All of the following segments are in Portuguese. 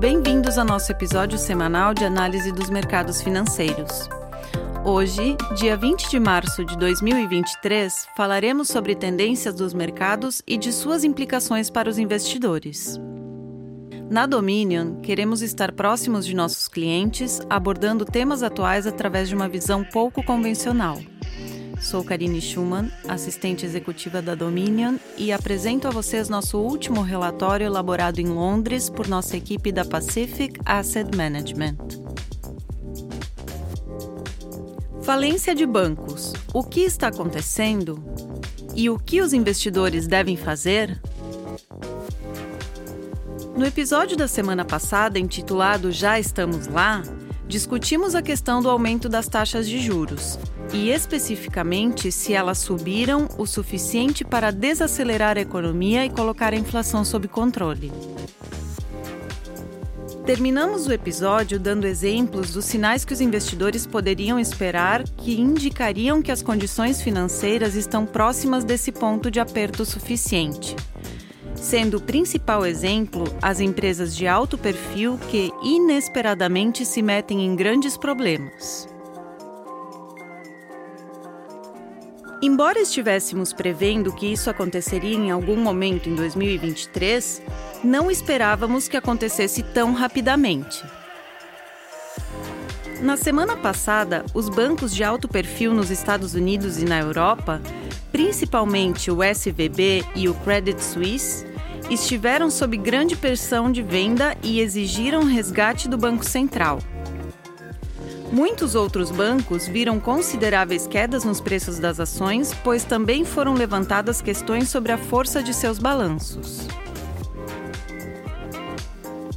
bem-vindos ao nosso episódio semanal de análise dos mercados financeiros. Hoje, dia 20 de março de 2023, falaremos sobre tendências dos mercados e de suas implicações para os investidores. Na Dominion, queremos estar próximos de nossos clientes, abordando temas atuais através de uma visão pouco convencional. Sou Karine Schumann, assistente executiva da Dominion, e apresento a vocês nosso último relatório elaborado em Londres por nossa equipe da Pacific Asset Management. Falência de bancos. O que está acontecendo? E o que os investidores devem fazer? No episódio da semana passada, intitulado Já Estamos Lá, discutimos a questão do aumento das taxas de juros e, especificamente, se elas subiram o suficiente para desacelerar a economia e colocar a inflação sob controle. Terminamos o episódio dando exemplos dos sinais que os investidores poderiam esperar que indicariam que as condições financeiras estão próximas desse ponto de aperto suficiente sendo o principal exemplo as empresas de alto perfil que inesperadamente se metem em grandes problemas. Embora estivéssemos prevendo que isso aconteceria em algum momento em 2023, não esperávamos que acontecesse tão rapidamente. Na semana passada, os bancos de alto perfil nos Estados Unidos e na Europa, principalmente o SVB e o Credit Suisse, estiveram sob grande pressão de venda e exigiram resgate do Banco Central. Muitos outros bancos viram consideráveis quedas nos preços das ações, pois também foram levantadas questões sobre a força de seus balanços.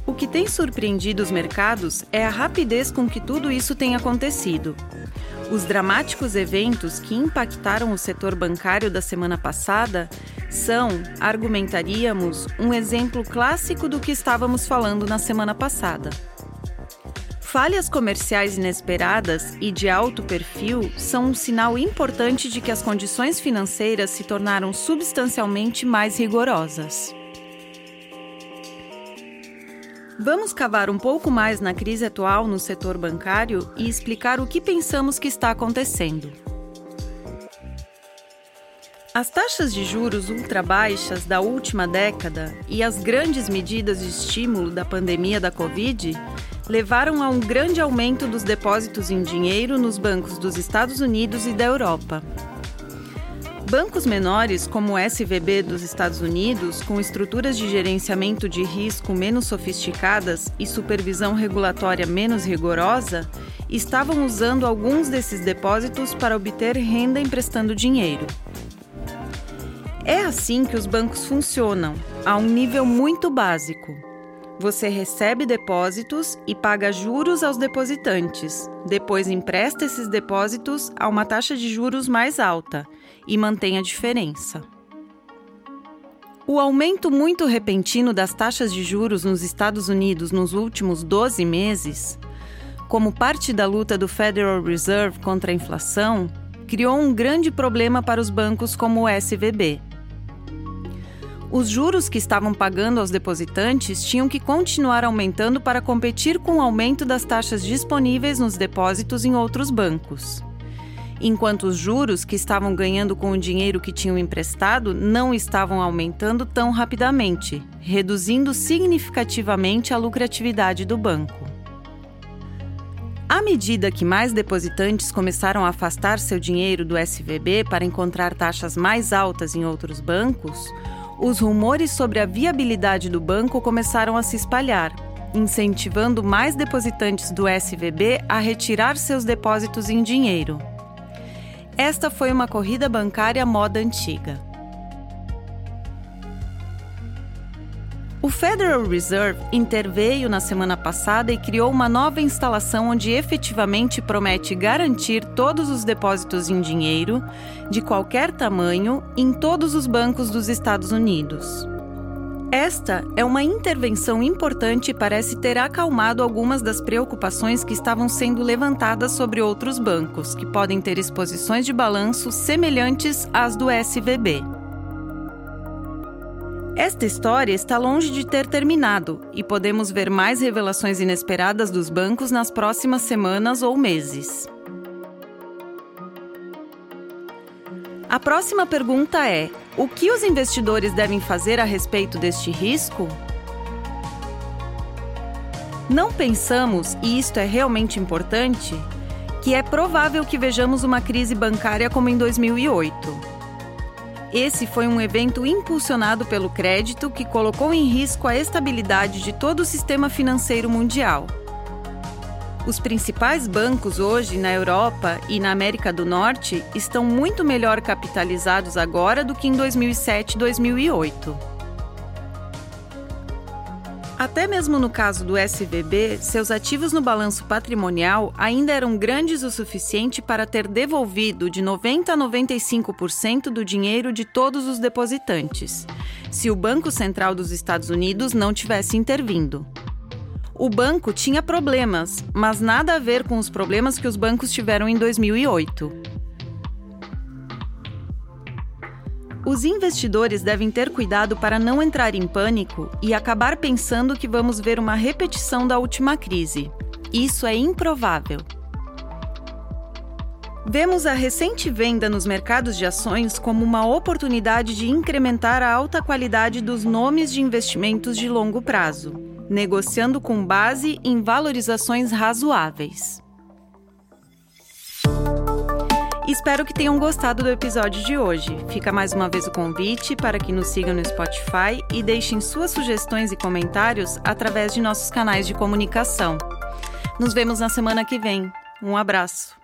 O que tem surpreendido os mercados é a rapidez com que tudo isso tem acontecido. Os dramáticos eventos que impactaram o setor bancário da semana passada são, argumentaríamos, um exemplo clássico do que estávamos falando na semana passada. Falhas comerciais inesperadas e de alto perfil são um sinal importante de que as condições financeiras se tornaram substancialmente mais rigorosas. Vamos cavar um pouco mais na crise atual no setor bancário e explicar o que pensamos que está acontecendo. As taxas de juros ultrabaixas da última década e as grandes medidas de estímulo da pandemia da Covid levaram a um grande aumento dos depósitos em dinheiro nos bancos dos Estados Unidos e da Europa. Bancos menores, como o SVB dos Estados Unidos, com estruturas de gerenciamento de risco menos sofisticadas e supervisão regulatória menos rigorosa, estavam usando alguns desses depósitos para obter renda emprestando dinheiro. É assim que os bancos funcionam, a um nível muito básico. Você recebe depósitos e paga juros aos depositantes, depois empresta esses depósitos a uma taxa de juros mais alta e mantém a diferença. O aumento muito repentino das taxas de juros nos Estados Unidos nos últimos 12 meses, como parte da luta do Federal Reserve contra a inflação, criou um grande problema para os bancos como o SVB os juros que estavam pagando aos depositantes tinham que continuar aumentando para competir com o aumento das taxas disponíveis nos depósitos em outros bancos. Enquanto os juros que estavam ganhando com o dinheiro que tinham emprestado não estavam aumentando tão rapidamente, reduzindo significativamente a lucratividade do banco. À medida que mais depositantes começaram a afastar seu dinheiro do SVB para encontrar taxas mais altas em outros bancos, os rumores sobre a viabilidade do banco começaram a se espalhar, incentivando mais depositantes do SVB a retirar seus depósitos em dinheiro. Esta foi uma corrida bancária moda antiga. O Federal Reserve interveio na semana passada e criou uma nova instalação onde efetivamente promete garantir todos os depósitos em dinheiro, de qualquer tamanho, em todos os bancos dos Estados Unidos. Esta é uma intervenção importante e parece ter acalmado algumas das preocupações que estavam sendo levantadas sobre outros bancos, que podem ter exposições de balanço semelhantes às do SVB. Esta história está longe de ter terminado e podemos ver mais revelações inesperadas dos bancos nas próximas semanas ou meses. A próxima pergunta é: o que os investidores devem fazer a respeito deste risco? Não pensamos, e isto é realmente importante, que é provável que vejamos uma crise bancária como em 2008. Esse foi um evento impulsionado pelo crédito que colocou em risco a estabilidade de todo o sistema financeiro mundial. Os principais bancos hoje na Europa e na América do Norte estão muito melhor capitalizados agora do que em 2007 e 2008. Até mesmo no caso do SVB, seus ativos no balanço patrimonial ainda eram grandes o suficiente para ter devolvido de 90 a 95% do dinheiro de todos os depositantes, se o Banco Central dos Estados Unidos não tivesse intervindo. O banco tinha problemas, mas nada a ver com os problemas que os bancos tiveram em 2008. Os investidores devem ter cuidado para não entrar em pânico e acabar pensando que vamos ver uma repetição da última crise. Isso é improvável. Vemos a recente venda nos mercados de ações como uma oportunidade de incrementar a alta qualidade dos nomes de investimentos de longo prazo, negociando com base em valorizações razoáveis. Espero que tenham gostado do episódio de hoje. Fica mais uma vez o convite para que nos sigam no Spotify e deixem suas sugestões e comentários através de nossos canais de comunicação. Nos vemos na semana que vem. Um abraço.